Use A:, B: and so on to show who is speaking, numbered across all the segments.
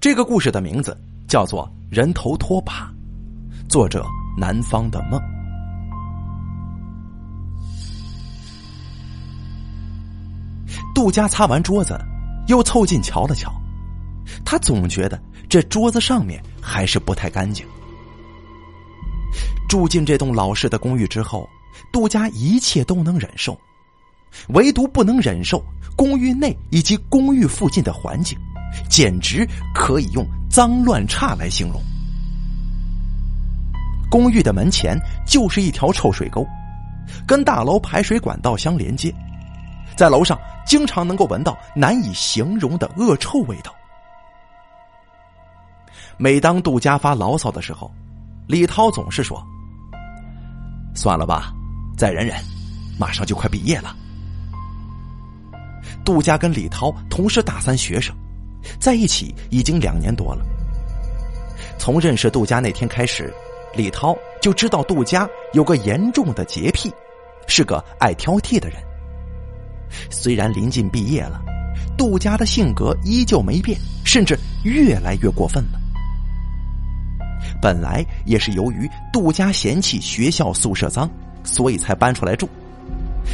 A: 这个故事的名字叫做《人头拖把》，作者南方的梦。杜家擦完桌子，又凑近瞧了瞧，他总觉得这桌子上面还是不太干净。住进这栋老式的公寓之后，杜家一切都能忍受，唯独不能忍受公寓内以及公寓附近的环境，简直可以用脏乱差来形容。公寓的门前就是一条臭水沟，跟大楼排水管道相连接，在楼上经常能够闻到难以形容的恶臭味道。每当杜家发牢骚的时候，李涛总是说。算了吧，再忍忍，马上就快毕业了。杜家跟李涛同是大三学生，在一起已经两年多了。从认识杜家那天开始，李涛就知道杜家有个严重的洁癖，是个爱挑剔的人。虽然临近毕业了，杜家的性格依旧没变，甚至越来越过分了。本来也是由于杜家嫌弃学校宿舍脏，所以才搬出来住。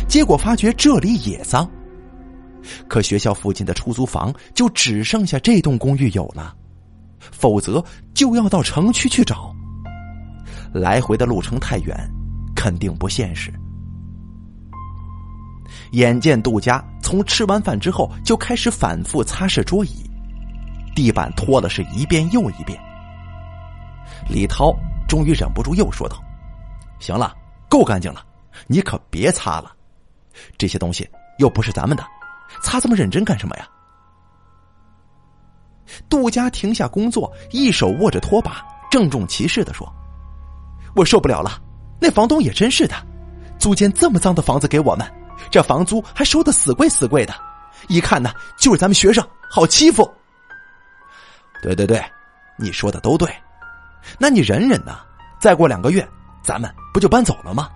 A: 结果发觉这里也脏，可学校附近的出租房就只剩下这栋公寓有了，否则就要到城区去找。来回的路程太远，肯定不现实。眼见杜家从吃完饭之后就开始反复擦拭桌椅，地板拖了是一遍又一遍。李涛终于忍不住又说道：“行了，够干净了，你可别擦了，这些东西又不是咱们的，擦这么认真干什么呀？”杜家停下工作，一手握着拖把，郑重其事的说：“我受不了了，那房东也真是的，租间这么脏的房子给我们，这房租还收的死贵死贵的，一看呢就是咱们学生好欺负。”对对对，你说的都对。那你忍忍呐，再过两个月，咱们不就搬走了吗？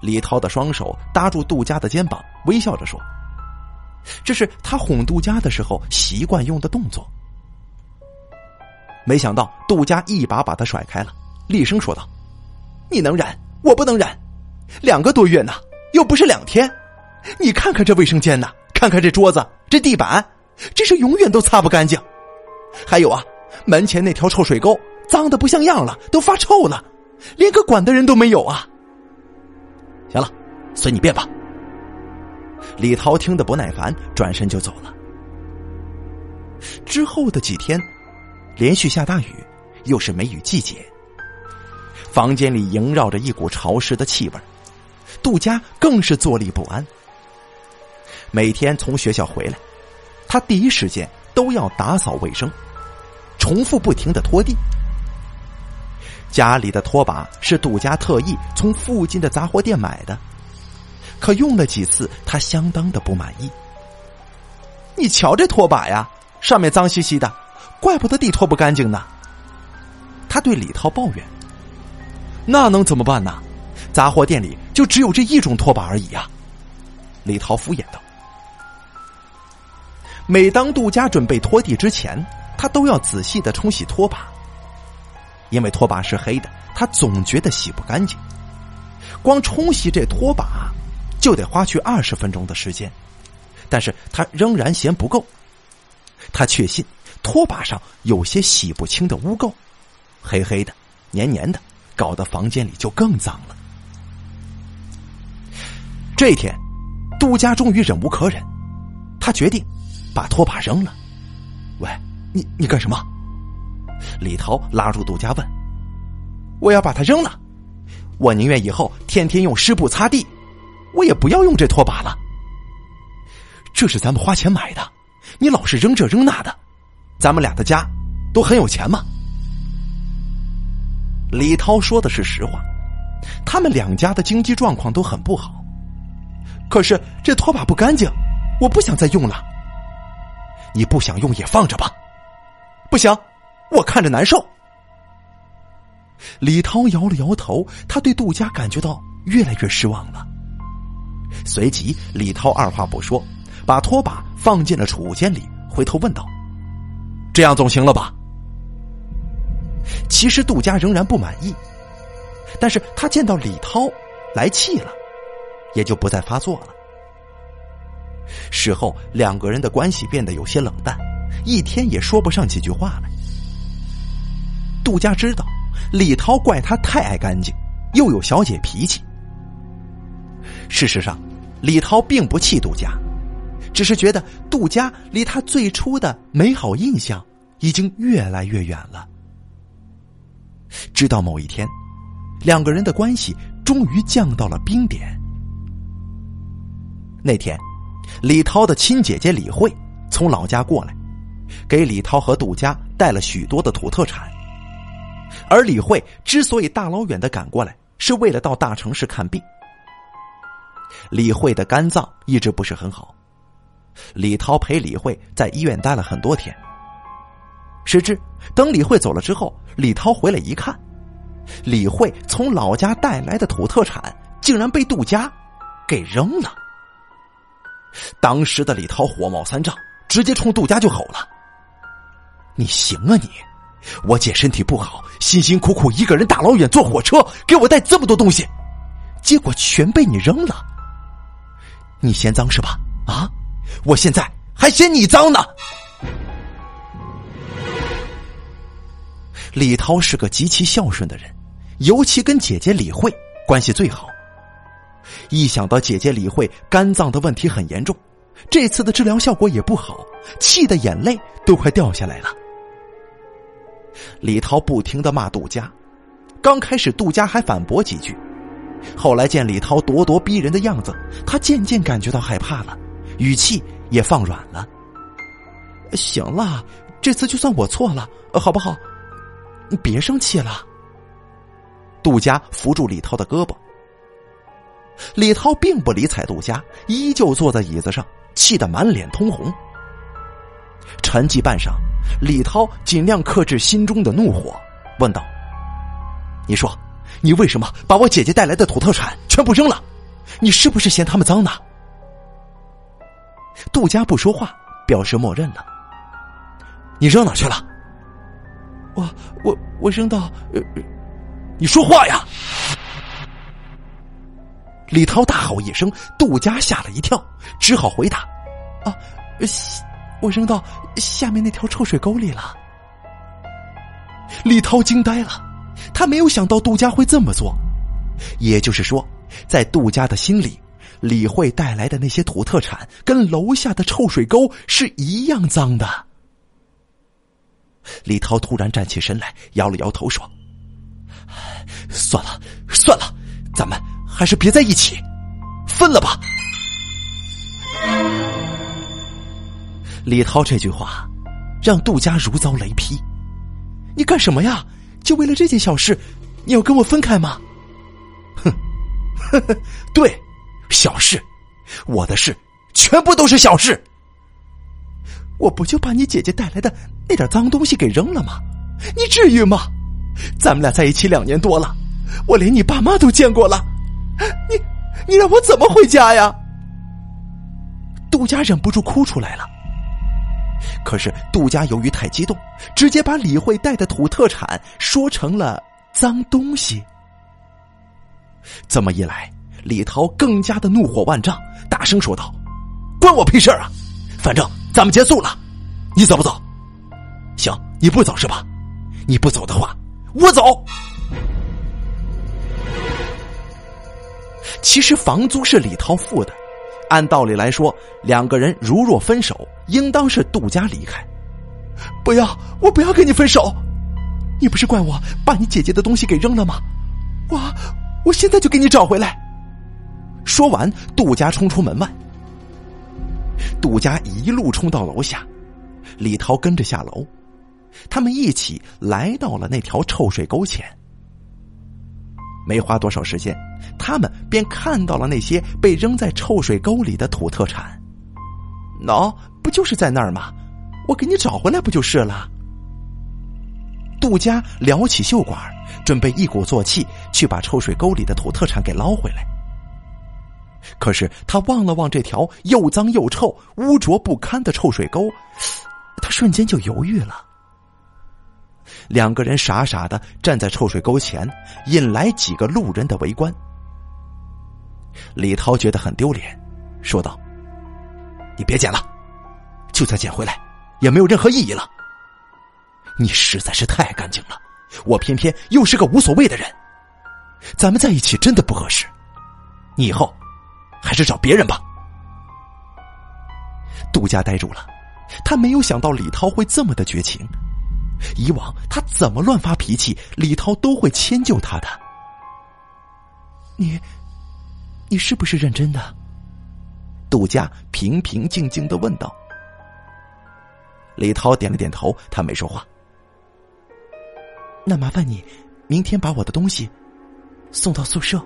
A: 李涛的双手搭住杜家的肩膀，微笑着说：“这是他哄杜家的时候习惯用的动作。”没想到杜家一把把他甩开了，厉声说道：“你能忍，我不能忍，两个多月呢，又不是两天。你看看这卫生间呐，看看这桌子、这地板，这是永远都擦不干净。还有啊。”门前那条臭水沟脏的不像样了，都发臭了，连个管的人都没有啊！行了，随你便吧。李涛听得不耐烦，转身就走了。之后的几天，连续下大雨，又是梅雨季节，房间里萦绕着一股潮湿的气味，杜家更是坐立不安。每天从学校回来，他第一时间都要打扫卫生。重复不停的拖地，家里的拖把是杜家特意从附近的杂货店买的，可用了几次，他相当的不满意。你瞧这拖把呀，上面脏兮兮的，怪不得地拖不干净呢。他对李涛抱怨：“那能怎么办呢？杂货店里就只有这一种拖把而已呀。”李涛敷衍道：“每当杜家准备拖地之前。”他都要仔细的冲洗拖把，因为拖把是黑的，他总觉得洗不干净。光冲洗这拖把就得花去二十分钟的时间，但是他仍然嫌不够。他确信拖把上有些洗不清的污垢，黑黑的、黏黏的，搞得房间里就更脏了。这天，杜家终于忍无可忍，他决定把拖把扔了。喂。你你干什么？李涛拉住杜家问：“我要把它扔了，我宁愿以后天天用湿布擦地，我也不要用这拖把了。这是咱们花钱买的，你老是扔这扔那的，咱们俩的家都很有钱吗？”李涛说的是实话，他们两家的经济状况都很不好，可是这拖把不干净，我不想再用了。你不想用也放着吧。不行，我看着难受。李涛摇了摇头，他对杜家感觉到越来越失望了。随即，李涛二话不说，把拖把放进了储物间里，回头问道：“这样总行了吧？其实杜佳仍然不满意，但是他见到李涛来气了，也就不再发作了。事后两个人的关系变得有些冷淡，一天也说不上几句话来。杜佳知道李涛怪他太爱干净，又有小姐脾气。事实上，李涛并不气杜家，只是觉得杜家离他最初的美好印象已经越来越远了。直到某一天，两个人的关系终于降到了冰点。那天，李涛的亲姐姐李慧从老家过来，给李涛和杜家带了许多的土特产。而李慧之所以大老远的赶过来，是为了到大城市看病。李慧的肝脏一直不是很好，李涛陪李慧在医院待了很多天。谁知等李慧走了之后，李涛回来一看，李慧从老家带来的土特产竟然被杜家给扔了。当时的李涛火冒三丈，直接冲杜家就吼了：“你行啊你！我姐身体不好，辛辛苦苦一个人大老远坐火车给我带这么多东西，结果全被你扔了。你嫌脏是吧？啊！我现在还嫌你脏呢！”李涛是个极其孝顺的人，尤其跟姐姐李慧关系最好。一想到姐姐李慧肝脏的问题很严重，这次的治疗效果也不好，气的眼泪都快掉下来了。李涛不停的骂杜家，刚开始杜家还反驳几句，后来见李涛咄咄逼人的样子，他渐渐感觉到害怕了，语气也放软了。行了，这次就算我错了，好不好？别生气了。杜家扶住李涛的胳膊，李涛并不理睬杜家，依旧坐在椅子上，气得满脸通红。沉寂半晌，李涛尽量克制心中的怒火，问道：“你说，你为什么把我姐姐带来的土特产全部扔了？你是不是嫌他们脏呢？”杜家不说话，表示默认了。你扔哪去了？我我我扔到，呃，你说话呀！李涛大吼一声，杜家吓了一跳，只好回答：“啊，我扔到下面那条臭水沟里了。”李涛惊呆了，他没有想到杜家会这么做，也就是说，在杜家的心里，李慧带来的那些土特产跟楼下的臭水沟是一样脏的。李涛突然站起身来，摇了摇头说：“算了，算了，咱们还是别在一起，分了吧。”李涛这句话让杜家如遭雷劈：“你干什么呀？就为了这件小事，你要跟我分开吗？”哼，呵呵，对，小事，我的事全部都是小事。我不就把你姐姐带来的那点脏东西给扔了吗？你至于吗？咱们俩在一起两年多了，我连你爸妈都见过了，你你让我怎么回家呀？杜佳忍不住哭出来了。可是杜家由于太激动，直接把李慧带的土特产说成了脏东西。这么一来，李涛更加的怒火万丈，大声说道：“关我屁事啊！反正……”咱们结束了，你走不走？行，你不走是吧？你不走的话，我走。其实房租是李涛付的，按道理来说，两个人如若分手，应当是杜家离开。不要，我不要跟你分手。你不是怪我把你姐姐的东西给扔了吗？我，我现在就给你找回来。说完，杜家冲出门外。杜家一路冲到楼下，李涛跟着下楼，他们一起来到了那条臭水沟前。没花多少时间，他们便看到了那些被扔在臭水沟里的土特产。喏，不就是在那儿吗？我给你找回来不就是了？杜家撩起袖管，准备一鼓作气去把臭水沟里的土特产给捞回来。可是他望了望这条又脏又臭、污浊不堪的臭水沟，他瞬间就犹豫了。两个人傻傻的站在臭水沟前，引来几个路人的围观。李涛觉得很丢脸，说道：“你别捡了，就算捡回来，也没有任何意义了。你实在是太干净了，我偏偏又是个无所谓的人，咱们在一起真的不合适。你以后还是找别人吧。”杜家呆住了，他没有想到李涛会这么的绝情。以往他怎么乱发脾气，李涛都会迁就他的。你，你是不是认真的？杜佳平平静静的问道。李涛点了点头，他没说话。那麻烦你，明天把我的东西送到宿舍。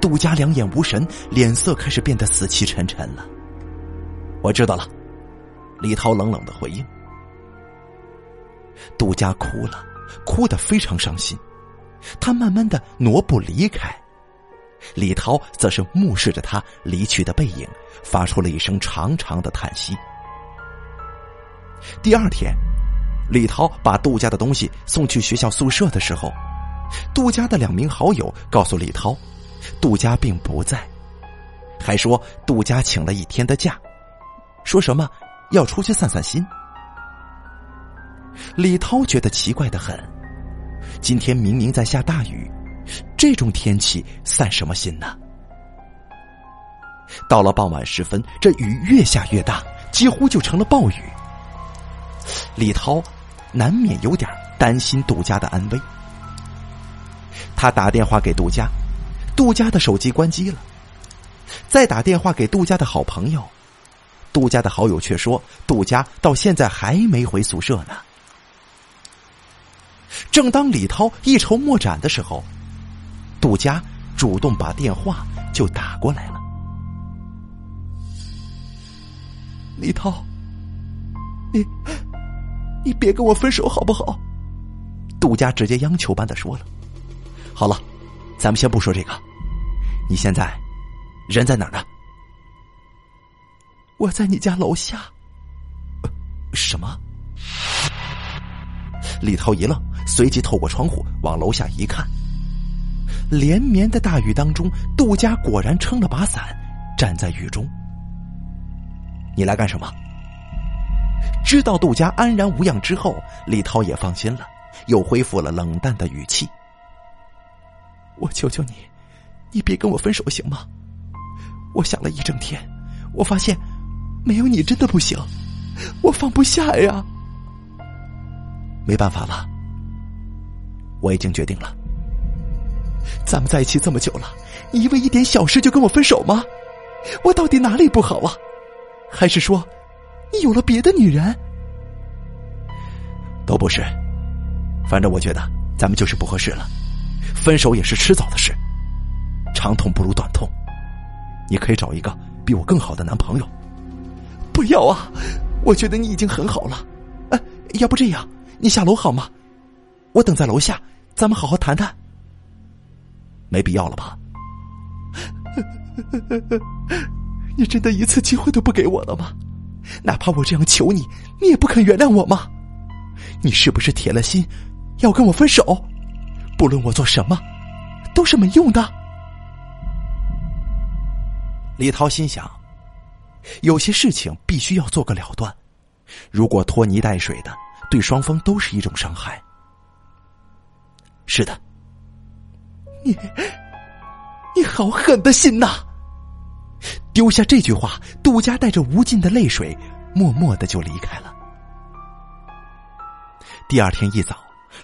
A: 杜佳两眼无神，脸色开始变得死气沉沉了。我知道了，李涛冷冷的回应。杜佳哭了，哭得非常伤心，他慢慢的挪步离开，李涛则是目视着他离去的背影，发出了一声长长的叹息。第二天，李涛把杜家的东西送去学校宿舍的时候，杜家的两名好友告诉李涛，杜家并不在，还说杜家请了一天的假，说什么要出去散散心。李涛觉得奇怪的很，今天明明在下大雨，这种天气散什么心呢？到了傍晚时分，这雨越下越大，几乎就成了暴雨。李涛难免有点担心杜家的安危，他打电话给杜家，杜家的手机关机了，再打电话给杜家的好朋友，杜家的好友却说杜家到现在还没回宿舍呢。正当李涛一筹莫展的时候，杜佳主动把电话就打过来了。李涛，你你别跟我分手好不好？杜佳直接央求般的说了。好了，咱们先不说这个，你现在人在哪儿呢？我在你家楼下。什么？李涛一愣。随即透过窗户往楼下一看，连绵的大雨当中，杜家果然撑了把伞，站在雨中。你来干什么？知道杜家安然无恙之后，李涛也放心了，又恢复了冷淡的语气：“我求求你，你别跟我分手行吗？我想了一整天，我发现没有你真的不行，我放不下呀。没办法了。”我已经决定了，咱们在一起这么久了，你因为一点小事就跟我分手吗？我到底哪里不好啊？还是说，你有了别的女人？都不是，反正我觉得咱们就是不合适了，分手也是迟早的事，长痛不如短痛，你可以找一个比我更好的男朋友。不要啊！我觉得你已经很好了，哎，要不这样，你下楼好吗？我等在楼下，咱们好好谈谈。没必要了吧？你真的一次机会都不给我了吗？哪怕我这样求你，你也不肯原谅我吗？你是不是铁了心要跟我分手？不论我做什么，都是没用的。李涛心想，有些事情必须要做个了断，如果拖泥带水的，对双方都是一种伤害。是的，你你好狠的心呐！丢下这句话，杜佳带着无尽的泪水，默默的就离开了。第二天一早，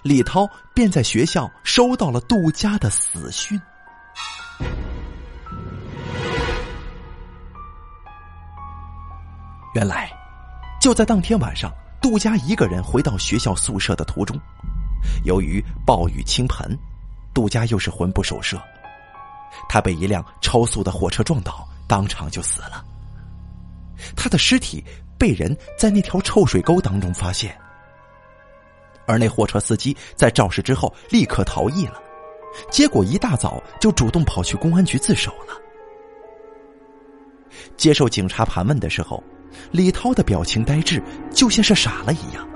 A: 李涛便在学校收到了杜佳的死讯。原来，就在当天晚上，杜佳一个人回到学校宿舍的途中。由于暴雨倾盆，杜家又是魂不守舍，他被一辆超速的火车撞倒，当场就死了。他的尸体被人在那条臭水沟当中发现，而那货车司机在肇事之后立刻逃逸了，结果一大早就主动跑去公安局自首了。接受警察盘问的时候，李涛的表情呆滞，就像是傻了一样。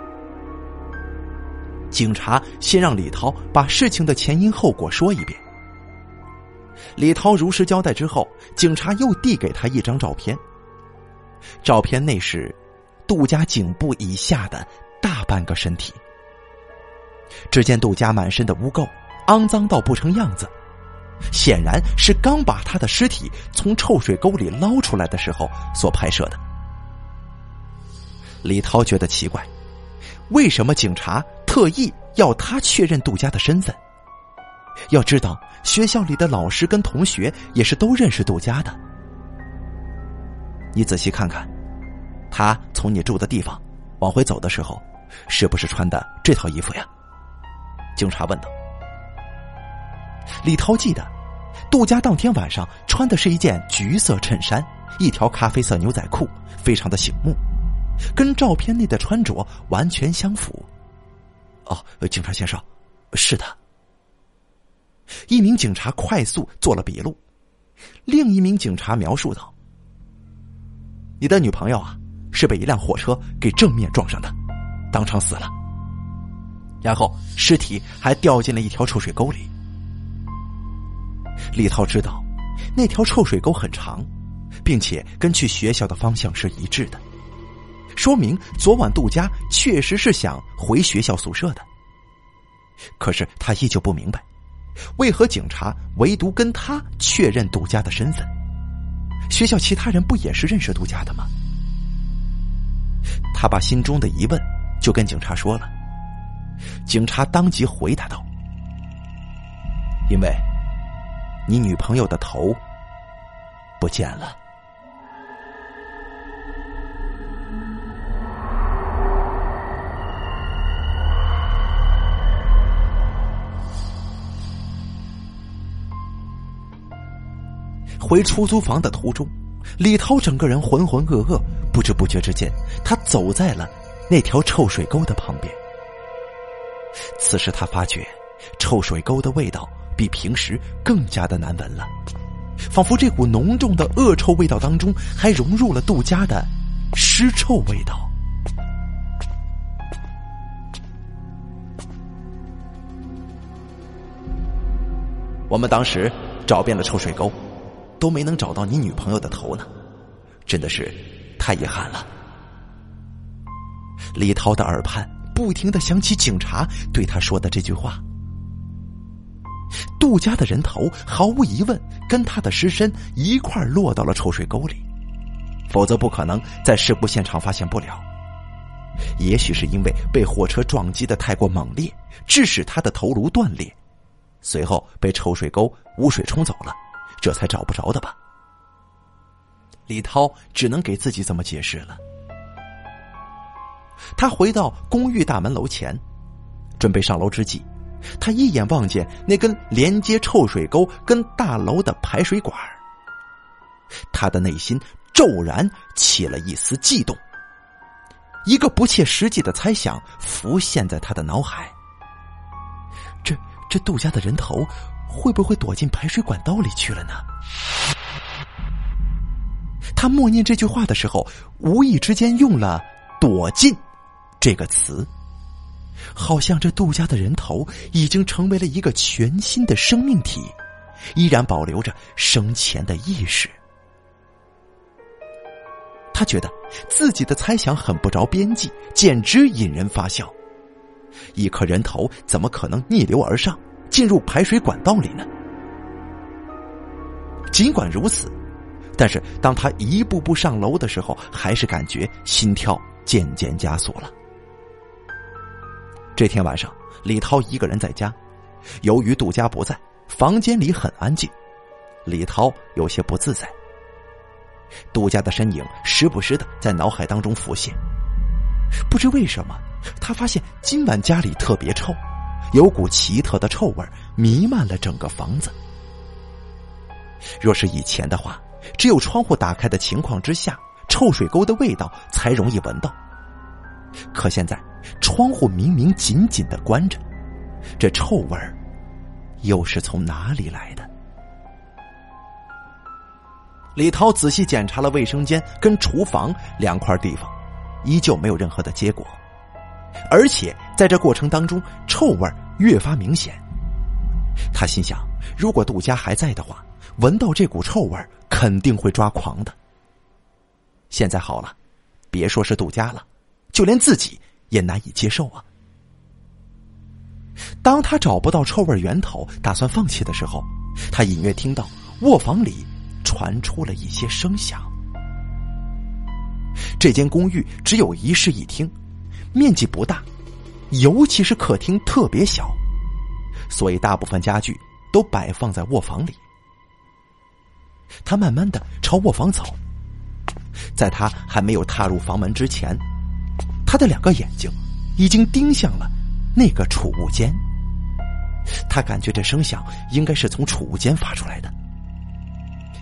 A: 警察先让李涛把事情的前因后果说一遍。李涛如实交代之后，警察又递给他一张照片。照片内是杜家颈部以下的大半个身体。只见杜家满身的污垢，肮脏到不成样子，显然是刚把他的尸体从臭水沟里捞出来的时候所拍摄的。李涛觉得奇怪，为什么警察特意要他确认杜家的身份？要知道，学校里的老师跟同学也是都认识杜家的。你仔细看看，他从你住的地方往回走的时候，是不是穿的这套衣服呀？警察问道。李涛记得，杜家当天晚上穿的是一件橘色衬衫，一条咖啡色牛仔裤，非常的醒目，跟照片内的穿着完全相符。哦，警察先生，是的。一名警察快速做了笔录，另一名警察描述道。你的女朋友啊，是被一辆货车给正面撞上的，当场死了。然后尸体还掉进了一条臭水沟里。李涛知道，那条臭水沟很长，并且跟去学校的方向是一致的，说明昨晚杜家确实是想回学校宿舍的。可是他依旧不明白，为何警察唯独跟他确认杜家的身份。学校其他人不也是认识杜家的吗？他把心中的疑问就跟警察说了，警察当即回答道：“因为你女朋友的头不见了。”回出租房的途中，李涛整个人浑浑噩噩，不知不觉之间，他走在了那条臭水沟的旁边。此时他发觉，臭水沟的味道比平时更加的难闻了，仿佛这股浓重的恶臭味道当中还融入了杜家的尸臭味道。我们当时找遍了臭水沟。都没能找到你女朋友的头呢，真的是太遗憾了。李涛的耳畔不停的响起警察对他说的这句话：“杜家的人头毫无疑问跟他的尸身一块落到了臭水沟里，否则不可能在事故现场发现不了。也许是因为被火车撞击的太过猛烈，致使他的头颅断裂，随后被臭水沟污水冲走了。”这才找不着的吧？李涛只能给自己这么解释了。他回到公寓大门楼前，准备上楼之际，他一眼望见那根连接臭水沟跟大楼的排水管他的内心骤然起了一丝悸动。一个不切实际的猜想浮现在他的脑海：这这杜家的人头。会不会躲进排水管道里去了呢？他默念这句话的时候，无意之间用了“躲进”这个词，好像这杜家的人头已经成为了一个全新的生命体，依然保留着生前的意识。他觉得自己的猜想很不着边际，简直引人发笑。一颗人头怎么可能逆流而上？进入排水管道里呢？尽管如此，但是当他一步步上楼的时候，还是感觉心跳渐渐加速了。这天晚上，李涛一个人在家，由于杜家不在，房间里很安静，李涛有些不自在。杜家的身影时不时的在脑海当中浮现，不知为什么，他发现今晚家里特别臭。有股奇特的臭味弥漫了整个房子。若是以前的话，只有窗户打开的情况之下，臭水沟的味道才容易闻到。可现在，窗户明明紧紧的关着，这臭味儿又是从哪里来的？李涛仔细检查了卫生间跟厨房两块地方，依旧没有任何的结果，而且在这过程当中，臭味越发明显。他心想，如果杜家还在的话，闻到这股臭味肯定会抓狂的。现在好了，别说是杜家了，就连自己也难以接受啊。当他找不到臭味源头，打算放弃的时候，他隐约听到卧房里传出了一些声响。这间公寓只有一室一厅，面积不大，尤其是客厅特别小，所以大部分家具都摆放在卧房里。他慢慢的朝卧房走，在他还没有踏入房门之前，他的两个眼睛已经盯向了。那个储物间，他感觉这声响应该是从储物间发出来的，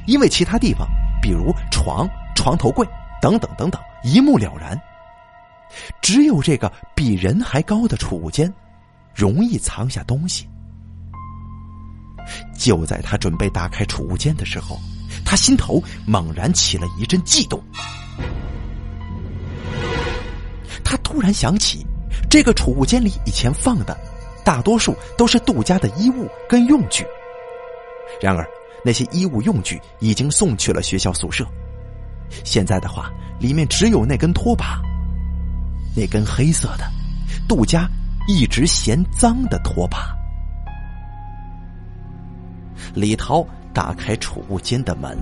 A: 因为其他地方，比如床、床头柜等等等等，一目了然。只有这个比人还高的储物间，容易藏下东西。就在他准备打开储物间的时候，他心头猛然起了一阵悸动，他突然想起。这个储物间里以前放的，大多数都是杜家的衣物跟用具。然而，那些衣物用具已经送去了学校宿舍。现在的话，里面只有那根拖把，那根黑色的，杜家一直嫌脏的拖把。李涛打开储物间的门，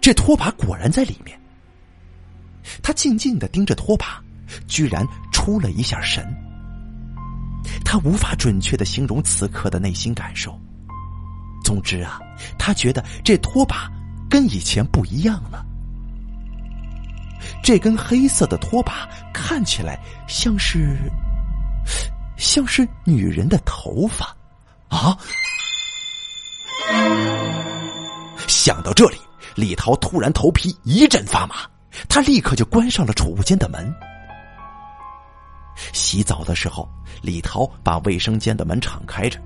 A: 这拖把果然在里面。他静静的盯着拖把，居然出了一下神。他无法准确的形容此刻的内心感受。总之啊，他觉得这拖把跟以前不一样了。这根黑色的拖把看起来像是，像是女人的头发，啊！想到这里，李涛突然头皮一阵发麻。他立刻就关上了储物间的门。洗澡的时候，李涛把卫生间的门敞开着，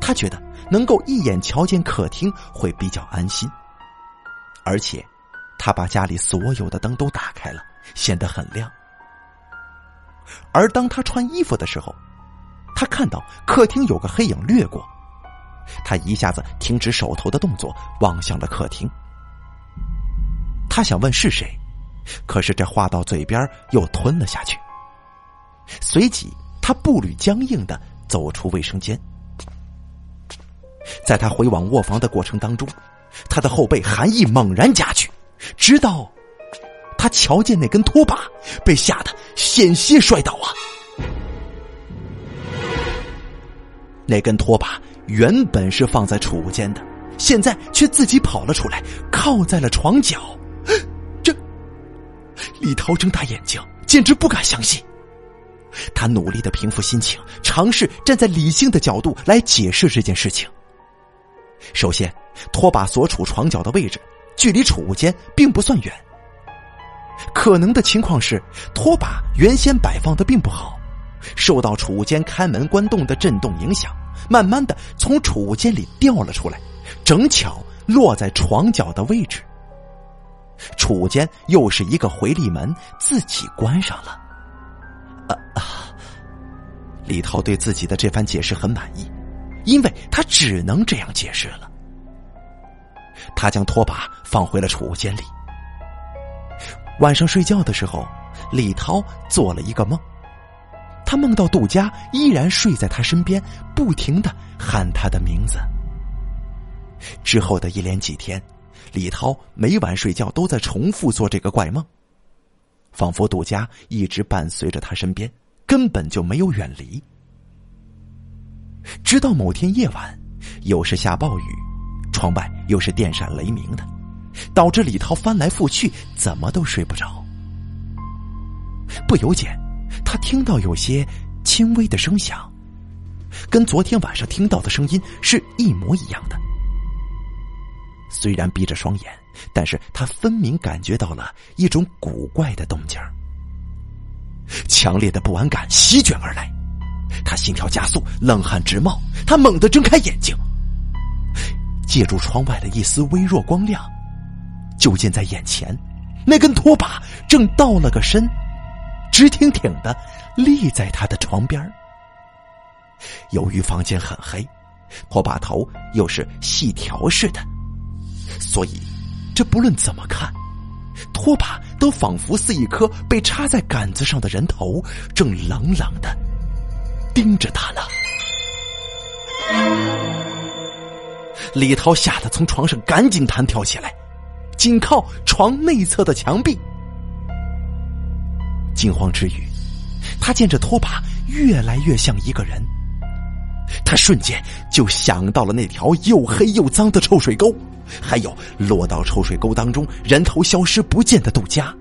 A: 他觉得能够一眼瞧见客厅会比较安心。而且，他把家里所有的灯都打开了，显得很亮。而当他穿衣服的时候，他看到客厅有个黑影掠过，他一下子停止手头的动作，望向了客厅。他想问是谁，可是这话到嘴边又吞了下去。随即，他步履僵硬的走出卫生间。在他回往卧房的过程当中，他的后背寒意猛然加剧，直到他瞧见那根拖把，被吓得险些摔倒啊！那根拖把原本是放在储物间的，现在却自己跑了出来，靠在了床角。这李涛睁大眼睛，简直不敢相信。他努力的平复心情，尝试站在理性的角度来解释这件事情。首先，拖把所处床角的位置距离储物间并不算远。可能的情况是，拖把原先摆放的并不好，受到储物间开门关动的震动影响，慢慢的从储物间里掉了出来，正巧落在床角的位置。储物间又是一个回力门，自己关上了。啊啊！李涛对自己的这番解释很满意，因为他只能这样解释了。他将拖把放回了储物间里。晚上睡觉的时候，李涛做了一个梦，他梦到杜佳依然睡在他身边，不停的喊他的名字。之后的一连几天。李涛每晚睡觉都在重复做这个怪梦，仿佛杜家一直伴随着他身边，根本就没有远离。直到某天夜晚，又是下暴雨，窗外又是电闪雷鸣的，导致李涛翻来覆去，怎么都睡不着。不由间，他听到有些轻微的声响，跟昨天晚上听到的声音是一模一样的。虽然闭着双眼，但是他分明感觉到了一种古怪的动静强烈的不安感席卷而来，他心跳加速，冷汗直冒。他猛地睁开眼睛，借助窗外的一丝微弱光亮，就见在眼前，那根拖把正倒了个身，直挺挺的立在他的床边由于房间很黑，拖把头又是细条似的，所以这不论怎么看，拖把都仿佛是一颗被插在杆子上的人头，正冷冷的盯着他呢。李涛吓得从床上赶紧弹跳起来，紧靠床内侧的墙壁。惊慌之余，他见这拖把越来越像一个人，他瞬间就想到了那条又黑又脏的臭水沟，还有落到臭水沟当中人头消失不见的杜家，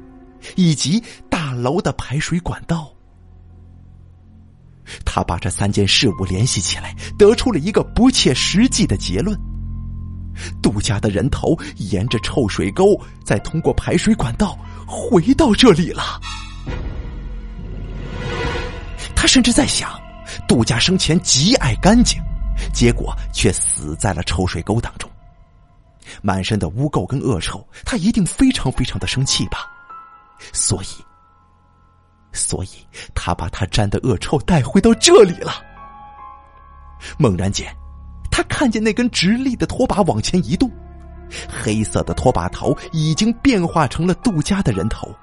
A: 以及大楼的排水管道。他把这三件事物联系起来，得出了一个不切实际的结论：杜家的人头沿着臭水沟，再通过排水管道回到这里了。他甚至在想，杜家生前极爱干净，结果却死在了臭水沟当中，满身的污垢跟恶臭，他一定非常非常的生气吧，所以。所以，他把他沾的恶臭带回到这里了。猛然间，他看见那根直立的拖把往前移动，黑色的拖把头已经变化成了杜家的人头，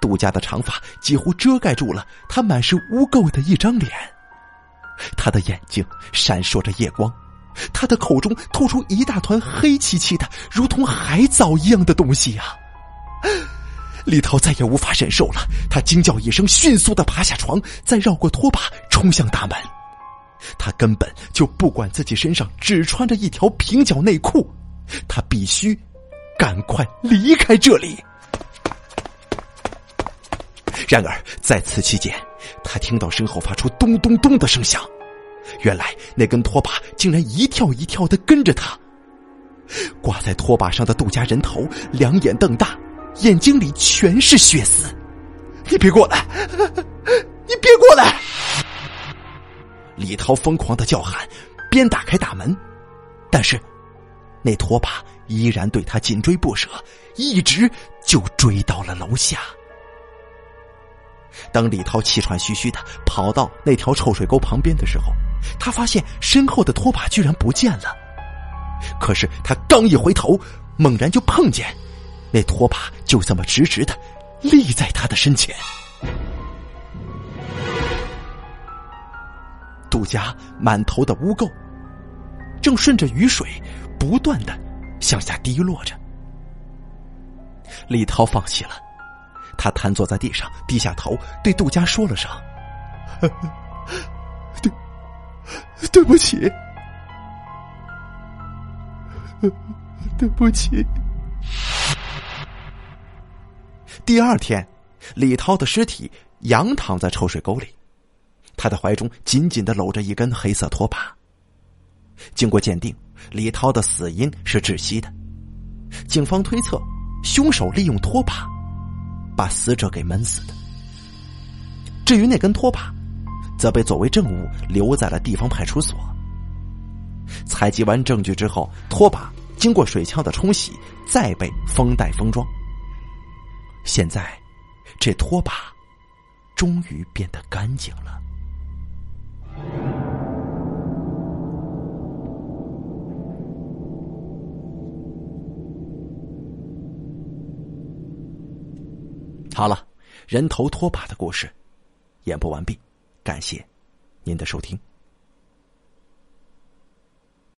A: 杜家的长发几乎遮盖住了他满是污垢的一张脸，他的眼睛闪烁着夜光，他的口中吐出一大团黑漆漆的、如同海藻一样的东西呀！李涛再也无法忍受了，他惊叫一声，迅速的爬下床，再绕过拖把，冲向大门。他根本就不管自己身上只穿着一条平角内裤，他必须赶快离开这里。然而在此期间，他听到身后发出咚咚咚的声响，原来那根拖把竟然一跳一跳的跟着他。挂在拖把上的杜家人头两眼瞪大。眼睛里全是血丝，你别过来！你别过来！李涛疯狂的叫喊，边打开大门，但是那拖把依然对他紧追不舍，一直就追到了楼下。当李涛气喘吁吁的跑到那条臭水沟旁边的时候，他发现身后的拖把居然不见了。可是他刚一回头，猛然就碰见。那拖把就这么直直的立在他的身前，杜家满头的污垢正顺着雨水不断的向下滴落着。李涛放弃了，他瘫坐在地上，低下头对杜家说了声：“对，对不起，对不起。”第二天，李涛的尸体仰躺在臭水沟里，他的怀中紧紧的搂着一根黑色拖把。经过鉴定，李涛的死因是窒息的。警方推测，凶手利用拖把把死者给闷死的。至于那根拖把，则被作为证物留在了地方派出所。采集完证据之后，拖把经过水枪的冲洗，再被封袋封装。现在，这拖把终于变得干净了。好了，人头拖把的故事演播完毕，感谢您的收听。